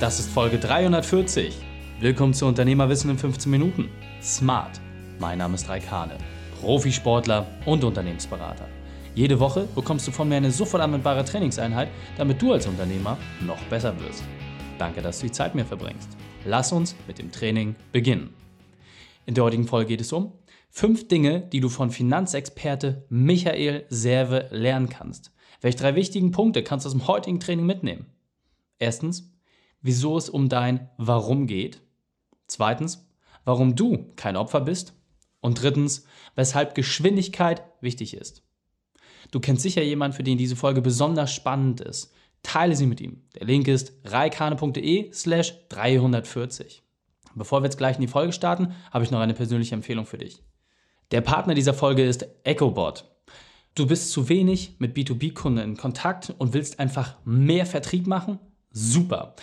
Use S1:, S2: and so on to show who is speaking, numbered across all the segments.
S1: Das ist Folge 340. Willkommen zu Unternehmerwissen in 15 Minuten. Smart. Mein Name ist Raikane, Profisportler und Unternehmensberater. Jede Woche bekommst du von mir eine sofort anwendbare Trainingseinheit, damit du als Unternehmer noch besser wirst. Danke, dass du die Zeit mir verbringst. Lass uns mit dem Training beginnen. In der heutigen Folge geht es um fünf Dinge, die du von Finanzexperte Michael Serve lernen kannst. Welche drei wichtigen Punkte kannst du aus dem heutigen Training mitnehmen? Erstens, wieso es um dein Warum geht. Zweitens, warum du kein Opfer bist. Und drittens, weshalb Geschwindigkeit wichtig ist. Du kennst sicher jemanden, für den diese Folge besonders spannend ist. Teile sie mit ihm. Der Link ist reikane.de slash 340. Bevor wir jetzt gleich in die Folge starten, habe ich noch eine persönliche Empfehlung für dich. Der Partner dieser Folge ist EchoBot. Du bist zu wenig mit B2B-Kunden in Kontakt und willst einfach mehr Vertrieb machen? Super.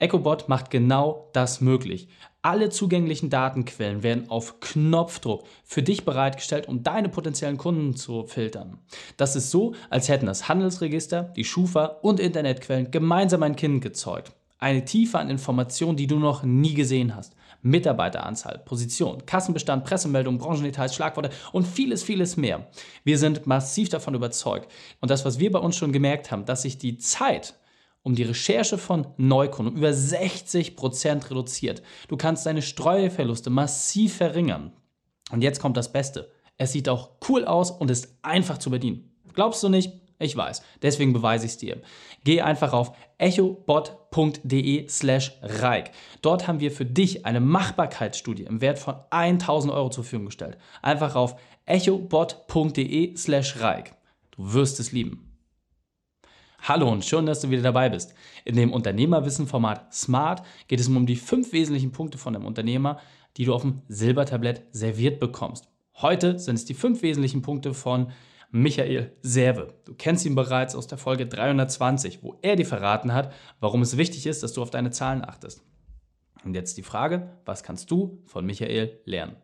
S1: EchoBot macht genau das möglich. Alle zugänglichen Datenquellen werden auf Knopfdruck für dich bereitgestellt, um deine potenziellen Kunden zu filtern. Das ist so, als hätten das Handelsregister, die Schufa und Internetquellen gemeinsam ein Kind gezeugt. Eine Tiefe an Informationen, die du noch nie gesehen hast. Mitarbeiteranzahl, Position, Kassenbestand, Pressemeldung, Branchendetails, Schlagworte und vieles, vieles mehr. Wir sind massiv davon überzeugt. Und das, was wir bei uns schon gemerkt haben, dass sich die Zeit um die Recherche von Neukunden über 60 Prozent reduziert. Du kannst deine Streuverluste massiv verringern. Und jetzt kommt das Beste. Es sieht auch cool aus und ist einfach zu bedienen. Glaubst du nicht? Ich weiß. Deswegen beweise ich es dir. Geh einfach auf echobot.de slash reik. Dort haben wir für dich eine Machbarkeitsstudie im Wert von 1000 Euro zur Verfügung gestellt. Einfach auf echobot.de slash reik. Du wirst es lieben. Hallo und schön, dass du wieder dabei bist. In dem Unternehmerwissen-Format Smart geht es um die fünf wesentlichen Punkte von einem Unternehmer, die du auf dem Silbertablett serviert bekommst. Heute sind es die fünf wesentlichen Punkte von Michael Serve. Du kennst ihn bereits aus der Folge 320, wo er dir verraten hat, warum es wichtig ist, dass du auf deine Zahlen achtest. Und jetzt die Frage, was kannst du von Michael lernen?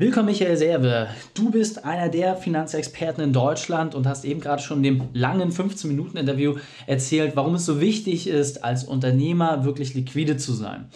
S1: Willkommen, Michael Serve. Du bist einer der Finanzexperten in Deutschland und hast eben gerade schon in dem langen 15-Minuten-Interview erzählt, warum es so wichtig ist, als Unternehmer wirklich liquide zu sein.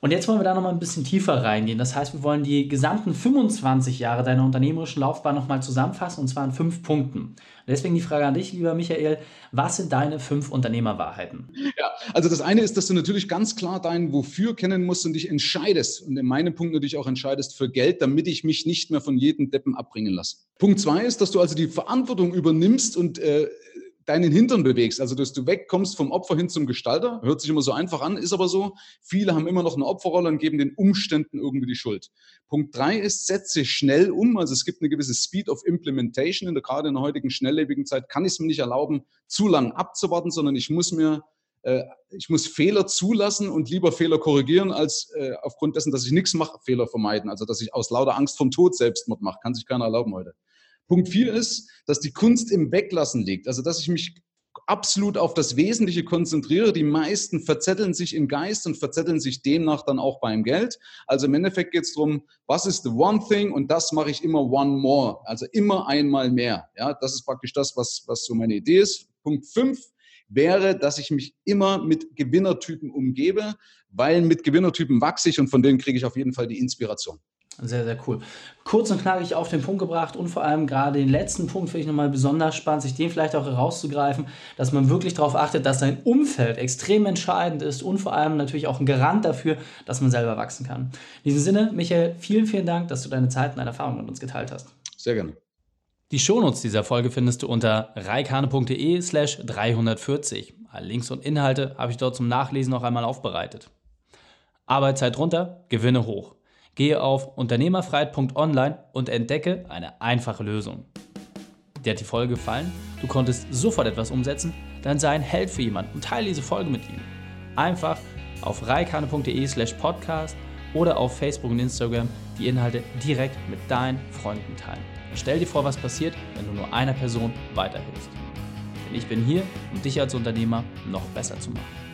S1: Und jetzt wollen wir da nochmal ein bisschen tiefer reingehen. Das heißt, wir wollen die gesamten 25 Jahre deiner unternehmerischen Laufbahn nochmal zusammenfassen und zwar in fünf Punkten. Deswegen die Frage an dich, lieber Michael, was sind deine fünf Unternehmerwahrheiten?
S2: Ja, also das eine ist, dass du natürlich ganz klar dein Wofür kennen musst und dich entscheidest und in meinem Punkt natürlich auch entscheidest für Geld, damit ich mich nicht mehr von jedem Deppen abbringen lasse. Punkt zwei ist, dass du also die Verantwortung übernimmst und äh, deinen Hintern bewegst, also dass du wegkommst vom Opfer hin zum Gestalter. Hört sich immer so einfach an, ist aber so. Viele haben immer noch eine Opferrolle und geben den Umständen irgendwie die Schuld. Punkt drei ist, setze schnell um. Also es gibt eine gewisse Speed of Implementation. In der, gerade in der heutigen schnelllebigen Zeit kann ich es mir nicht erlauben, zu lang abzuwarten, sondern ich muss mir äh, ich muss Fehler zulassen und lieber Fehler korrigieren, als äh, aufgrund dessen, dass ich nichts mache, Fehler vermeiden. Also dass ich aus lauter Angst vom Tod Selbstmord mache. Kann sich keiner erlauben heute. Punkt vier ist, dass die Kunst im Weglassen liegt. Also, dass ich mich absolut auf das Wesentliche konzentriere. Die meisten verzetteln sich im Geist und verzetteln sich demnach dann auch beim Geld. Also im Endeffekt geht es darum, was ist the one thing und das mache ich immer one more. Also immer einmal mehr. Ja, das ist praktisch das, was, was so meine Idee ist. Punkt fünf wäre, dass ich mich immer mit Gewinnertypen umgebe, weil mit Gewinnertypen wachse ich und von denen kriege ich auf jeden Fall die Inspiration.
S1: Sehr, sehr cool. Kurz und knackig auf den Punkt gebracht und vor allem gerade den letzten Punkt finde ich nochmal besonders spannend, sich den vielleicht auch herauszugreifen, dass man wirklich darauf achtet, dass sein Umfeld extrem entscheidend ist und vor allem natürlich auch ein Garant dafür, dass man selber wachsen kann. In diesem Sinne, Michael, vielen, vielen Dank, dass du deine Zeit und deine Erfahrungen mit uns geteilt hast.
S2: Sehr gerne.
S1: Die Shownotes dieser Folge findest du unter reikane.de slash 340. Alle Links und Inhalte habe ich dort zum Nachlesen noch einmal aufbereitet. Arbeitszeit runter, Gewinne hoch. Gehe auf unternehmerfreiheit.online und entdecke eine einfache Lösung. Dir hat die Folge gefallen? Du konntest sofort etwas umsetzen? Dann sei ein Held für jemanden und teile diese Folge mit ihm. Einfach auf reikane.de slash podcast oder auf Facebook und Instagram die Inhalte direkt mit deinen Freunden teilen. Und stell dir vor, was passiert, wenn du nur einer Person weiterhilfst. Denn ich bin hier, um dich als Unternehmer noch besser zu machen.